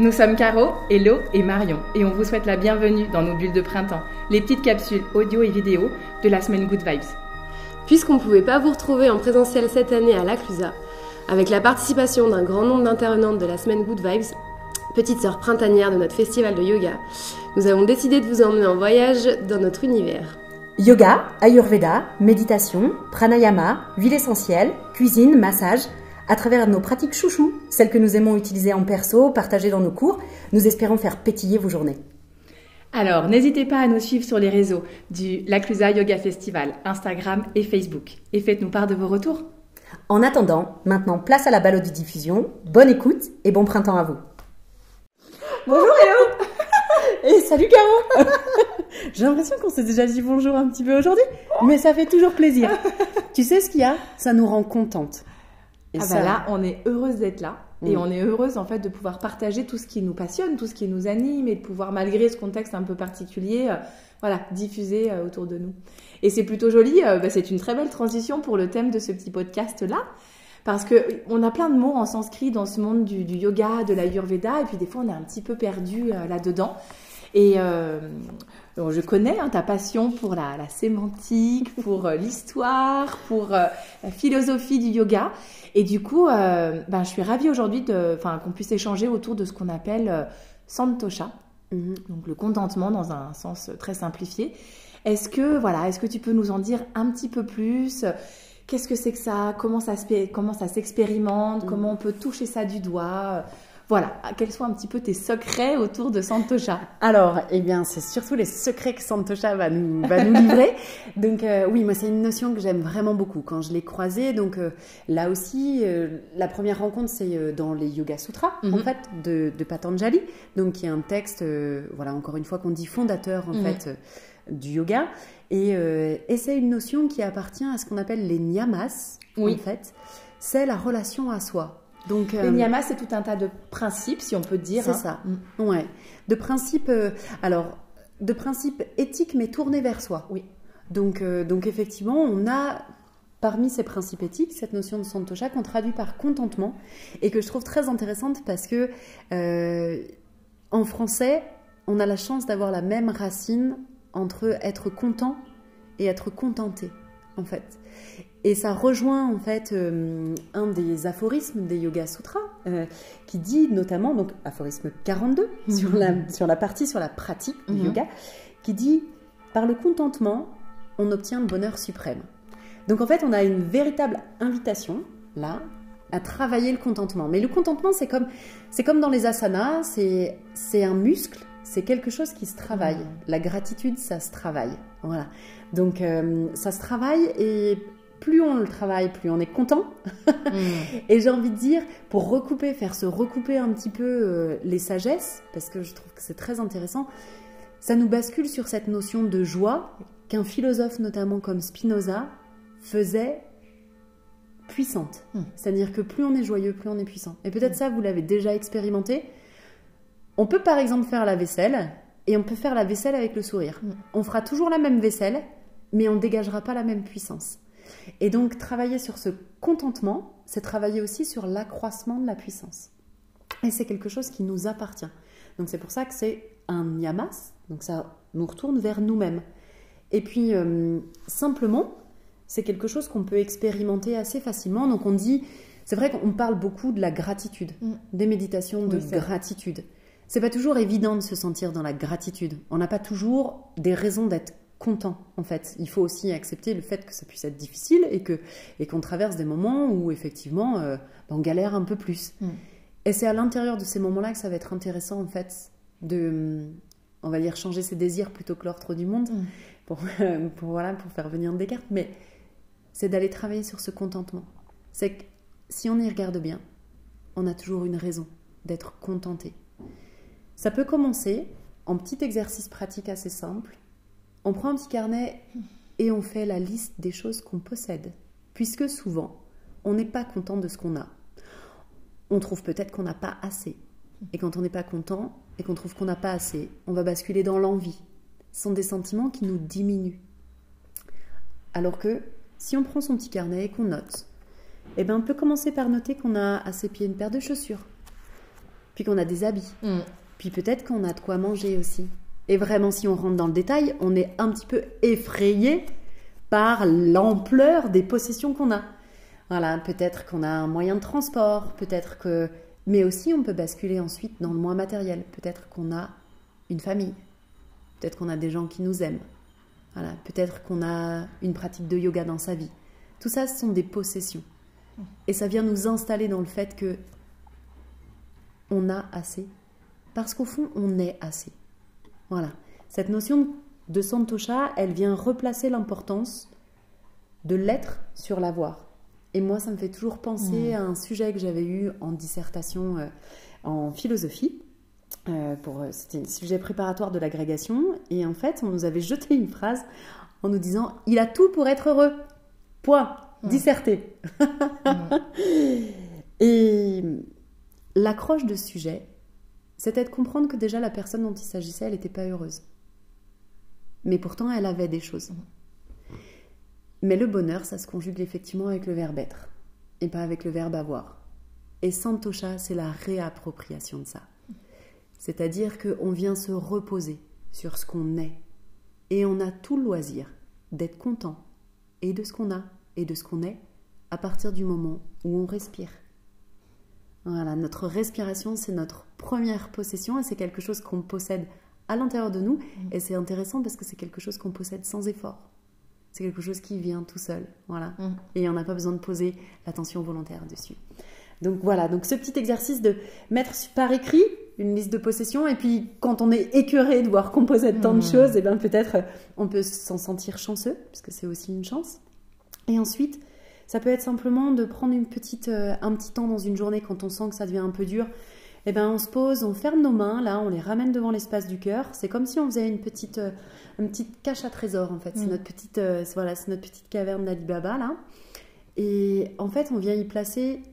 Nous sommes Caro, Hello et Marion et on vous souhaite la bienvenue dans nos bulles de printemps, les petites capsules audio et vidéo de la semaine Good Vibes. Puisqu'on ne pouvait pas vous retrouver en présentiel cette année à l'Aclusa, avec la participation d'un grand nombre d'intervenantes de la semaine Good Vibes, petite sœur printanière de notre festival de yoga, nous avons décidé de vous emmener en voyage dans notre univers. Yoga, Ayurveda, méditation, pranayama, huile essentielle, cuisine, massage, à travers nos pratiques chouchou, celles que nous aimons utiliser en perso, partager dans nos cours, nous espérons faire pétiller vos journées. Alors, n'hésitez pas à nous suivre sur les réseaux du L'Aclusa Yoga Festival, Instagram et Facebook. Et faites-nous part de vos retours. En attendant, maintenant place à la diffusion. Bonne écoute et bon printemps à vous. Bonjour Hello Et salut Caro J'ai l'impression qu'on s'est déjà dit bonjour un petit peu aujourd'hui, mais ça fait toujours plaisir. tu sais ce qu'il y a? Ça nous rend contente. Et ah bah là, on est heureuse d'être là. Et mm. on est heureuse en fait de pouvoir partager tout ce qui nous passionne, tout ce qui nous anime et de pouvoir, malgré ce contexte un peu particulier, euh, voilà, diffuser euh, autour de nous. Et c'est plutôt joli, euh, bah, c'est une très belle transition pour le thème de ce petit podcast-là. Parce que on a plein de mots en sanskrit dans ce monde du, du yoga, de l'ayurveda, et puis des fois on est un petit peu perdu là-dedans. Et je connais hein, ta passion pour la, sémantique, pour euh, l'histoire, pour euh, la philosophie du yoga. Et du coup, euh, ben, je suis ravie aujourd'hui qu'on puisse échanger autour de ce qu'on appelle santosha, mhm. donc le contentement dans un sens très simplifié. Est-ce que, voilà, est-ce que tu peux nous en dire un petit peu plus? Qu'est-ce que c'est que ça? Comment ça, comment ça s'expérimente? Mhm. Comment on peut toucher ça du doigt? Voilà, quels sont un petit peu tes secrets autour de Santosha Alors, eh bien, c'est surtout les secrets que Santosha va nous, va nous livrer. donc, euh, oui, moi, c'est une notion que j'aime vraiment beaucoup quand je l'ai croisée. Donc, euh, là aussi, euh, la première rencontre, c'est dans les Yoga Sutras, en mhm. fait, de, de, Patanjali, donc qui est un texte, voilà, encore une fois, qu'on dit fondateur, en mhm. fait, du yoga. Et, et c'est une notion qui appartient à ce qu'on appelle les niyamas, en fait. C'est la relation à soi. Donc, euh, niyamas, c'est tout un tas de principes, si on peut dire. C'est hein. ça. Mm. Ouais. De principes, euh, alors, de principes éthiques, mais tournés vers soi. Oui. Donc, euh, donc effectivement, on a parmi ces principes éthiques cette notion de santosha qu'on traduit par contentement et que je trouve très intéressante parce que en français, on a la chance d'avoir la même racine entre être content et être contenté, en fait. Et ça rejoint en fait euh, un des aphorismes des Yoga Sutras euh, qui dit notamment, donc aphorisme 42 mhm. sur, la, sur la partie sur la pratique du mhm. yoga, qui dit par le contentement, on obtient le bonheur suprême. Donc en fait, on a une véritable invitation là à travailler le contentement. Mais le contentement, c'est comme, c'est comme dans les asanas, c'est, c'est un muscle, c'est quelque chose qui se travaille. Mhm. La gratitude, ça se travaille. Voilà. Donc euh, ça se travaille et plus on le travaille, plus on est content. Mm. Et j'ai envie de dire, pour recouper, faire se recouper un petit peu euh, les sagesses, parce que je trouve que c'est très intéressant, ça nous bascule sur cette notion de joie qu'un philosophe notamment comme Spinoza faisait puissante. Mm. C'est-à-dire que plus on est joyeux, plus on est puissant. Et peut-être mm. ça, vous l'avez déjà expérimenté. On peut par exemple faire la vaisselle et on peut faire la vaisselle avec le sourire. On fera toujours la même vaisselle, mais on ne dégagera pas la même puissance. Et donc, travailler sur ce contentement, c'est travailler aussi sur l'accroissement de la puissance. Et c'est quelque chose qui nous appartient. Donc, c'est pour ça que c'est un yamas. Donc, ça nous retourne vers nous-mêmes. Et puis, euh, simplement, c'est quelque chose qu'on peut expérimenter assez facilement. Donc, on dit, c'est vrai qu'on parle beaucoup de la gratitude, mm. des méditations de gratitude. C'est pas toujours évident de se sentir dans la gratitude. On n'a pas toujours des raisons d'être content en fait. Il faut aussi accepter le fait que ça puisse être difficile et que et qu'on traverse des moments où effectivement euh, ben, on galère un peu plus. Mm. Et c'est à l'intérieur de ces moments-là que ça va être intéressant en fait de on va dire changer ses désirs plutôt que l'ordre du monde mm. pour, pour voilà pour faire venir des cartes mais c'est d'aller travailler sur ce contentement. C'est que si on y regarde bien, on a toujours une raison d'être contenté. Ça peut commencer en petit exercice pratique assez simple on prend un petit carnet et on fait la liste des choses qu'on possède. Puisque souvent, on n'est pas content de ce qu'on a. On trouve peut-être qu'on n'a pas assez. Et quand on n'est pas content et qu'on trouve qu'on n'a pas assez, on va basculer dans l'envie. Ce sont des sentiments qui nous diminuent. Alors que si on prend son petit carnet et qu'on note, eh ben on peut commencer par noter qu'on a à ses pieds une paire de chaussures, puis qu'on a des habits, Mm. puis peut-être qu'on a de quoi manger aussi. Et vraiment, si on rentre dans le détail, on est un petit peu effrayé par l'ampleur des possessions qu'on a. Voilà, peut-être qu'on a un moyen de transport, peut-être que... Mais aussi, on peut basculer ensuite dans le moins matériel. Peut-être qu'on a une famille, peut-être qu'on a des gens qui nous aiment. Voilà, peut-être qu'on a une pratique de yoga dans sa vie. Tout ça, ce sont des possessions. Et ça vient nous installer dans le fait que on a assez. Parce qu'au fond, on est assez. Voilà. Cette notion de Santosha, elle vient replacer l'importance de l'être sur l'avoir. Et moi, ça me fait toujours penser à un sujet que j'avais eu en dissertation euh, en philosophie. Euh, pour, euh, c'était un sujet préparatoire de l'agrégation. Et en fait, on nous avait jeté une phrase en nous disant Il a tout pour être heureux. Point. Disserté. Et l'accroche de ce sujet, c'était de comprendre que déjà la personne dont il s'agissait, elle n'était pas heureuse. Mais pourtant, elle avait des choses. Mais le bonheur, ça se conjugue effectivement avec le verbe être et pas avec le verbe avoir. Et Santosha, c'est la réappropriation de ça. C'est-à-dire qu'on vient se reposer sur ce qu'on est. Et on a tout le loisir d'être content et de ce qu'on a et de ce qu'on est à partir du moment où on respire. Voilà, notre respiration, c'est notre première possession et c'est quelque chose qu'on possède à l'intérieur de nous. Et c'est intéressant parce que c'est quelque chose qu'on possède sans effort. C'est quelque chose qui vient tout seul. Voilà. Mm. Et on n'a pas besoin de poser l'attention volontaire dessus. Donc voilà, donc ce petit exercice de mettre par écrit une liste de possessions et puis quand on est écœuré de voir qu'on possède tant de Mm. choses, et bien peut-être euh, on peut s'en sentir chanceux parce que c'est aussi une chance. Et ensuite, ça peut être simplement de prendre une petite, euh, un petit temps dans une journée quand on sent que ça devient un peu dur. Eh ben, on se pose, on ferme nos mains, là, on les ramène devant l'espace du cœur. C'est comme si on faisait une petite, euh, une petite cache à trésor, en fait. C'est Mm. notre petite, euh, voilà, c'est notre petite caverne d'Alibaba, là. Et en fait, on vient y placer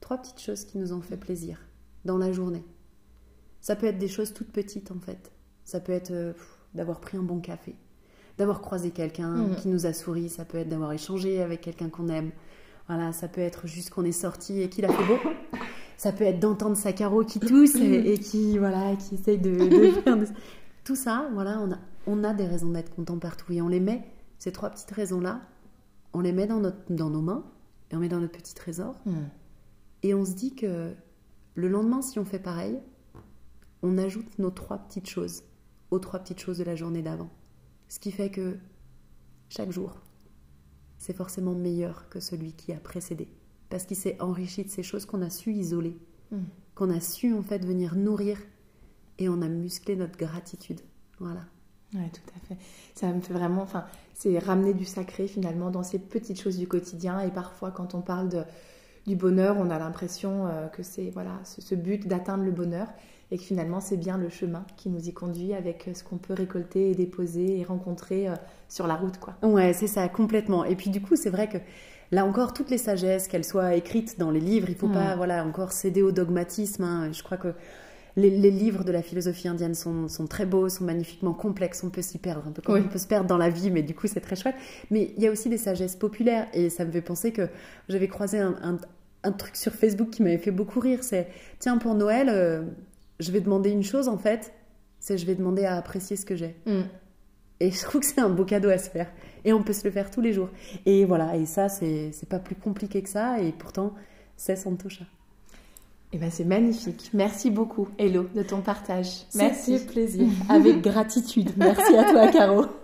trois petites choses qui nous ont fait plaisir dans la journée. Ça peut être des choses toutes petites, en fait. Ça peut être euh, d'avoir pris un bon café, d'avoir croisé quelqu'un Mhm. qui nous a souri. Ça peut être d'avoir échangé avec quelqu'un qu'on aime. Voilà, ça peut être juste qu'on est sorti et qu'il a fait beau. Ça peut être d'entendre sa carreau qui tousse et, et qui voilà, qui essaye de, de faire des- tout ça. Voilà, on a, on a des raisons d'être content partout et on les met ces trois petites raisons là, on les met dans notre, dans nos mains et on met dans notre petit trésor Mm. et on se dit que le lendemain, si on fait pareil, on ajoute nos trois petites choses aux trois petites choses de la journée d'avant. Ce qui fait que chaque jour, c'est forcément meilleur que celui qui a précédé. Parce qu'il s'est enrichi de ces choses qu'on a su isoler, Mm. qu'on a su en fait venir nourrir et on a musclé notre gratitude. Voilà. Ouais, tout à fait. Ça me fait vraiment, enfin, c'est ramener du sacré finalement dans ces petites choses du quotidien. Et parfois, quand on parle de, du bonheur, on a l'impression euh, que c'est voilà ce, ce but d'atteindre le bonheur et que finalement c'est bien le chemin qui nous y conduit avec ce qu'on peut récolter et déposer et rencontrer euh, sur la route, quoi. Ouais, c'est ça, complètement. Et puis du coup, c'est vrai que là encore, toutes les sagesses, qu'elles soient écrites dans les livres, il faut Mm. pas, voilà, encore céder au dogmatisme. hein. Je crois que les, les livres de la philosophie indienne sont, sont très beaux, sont magnifiquement complexes. On peut s'y perdre, un peu comme Oui. on peut se perdre dans la vie, mais du coup, c'est très chouette. Mais il y a aussi des sagesses populaires, et ça me fait penser que j'avais croisé un, un- un truc sur Facebook qui m'avait fait beaucoup rire. C'est tiens, pour Noël, euh, je vais demander une chose en fait, c'est je vais demander à apprécier ce que j'ai. Mm. Et je trouve que c'est un beau cadeau à se faire. Et on peut se le faire tous les jours. Et voilà, et ça, c'est pas plus compliqué que ça. Et pourtant, c'est Santosha. Eh ben, c'est magnifique. Merci beaucoup, Hello, de ton partage. Merci. Merci. plaisir. Avec gratitude. Merci à toi, Caro.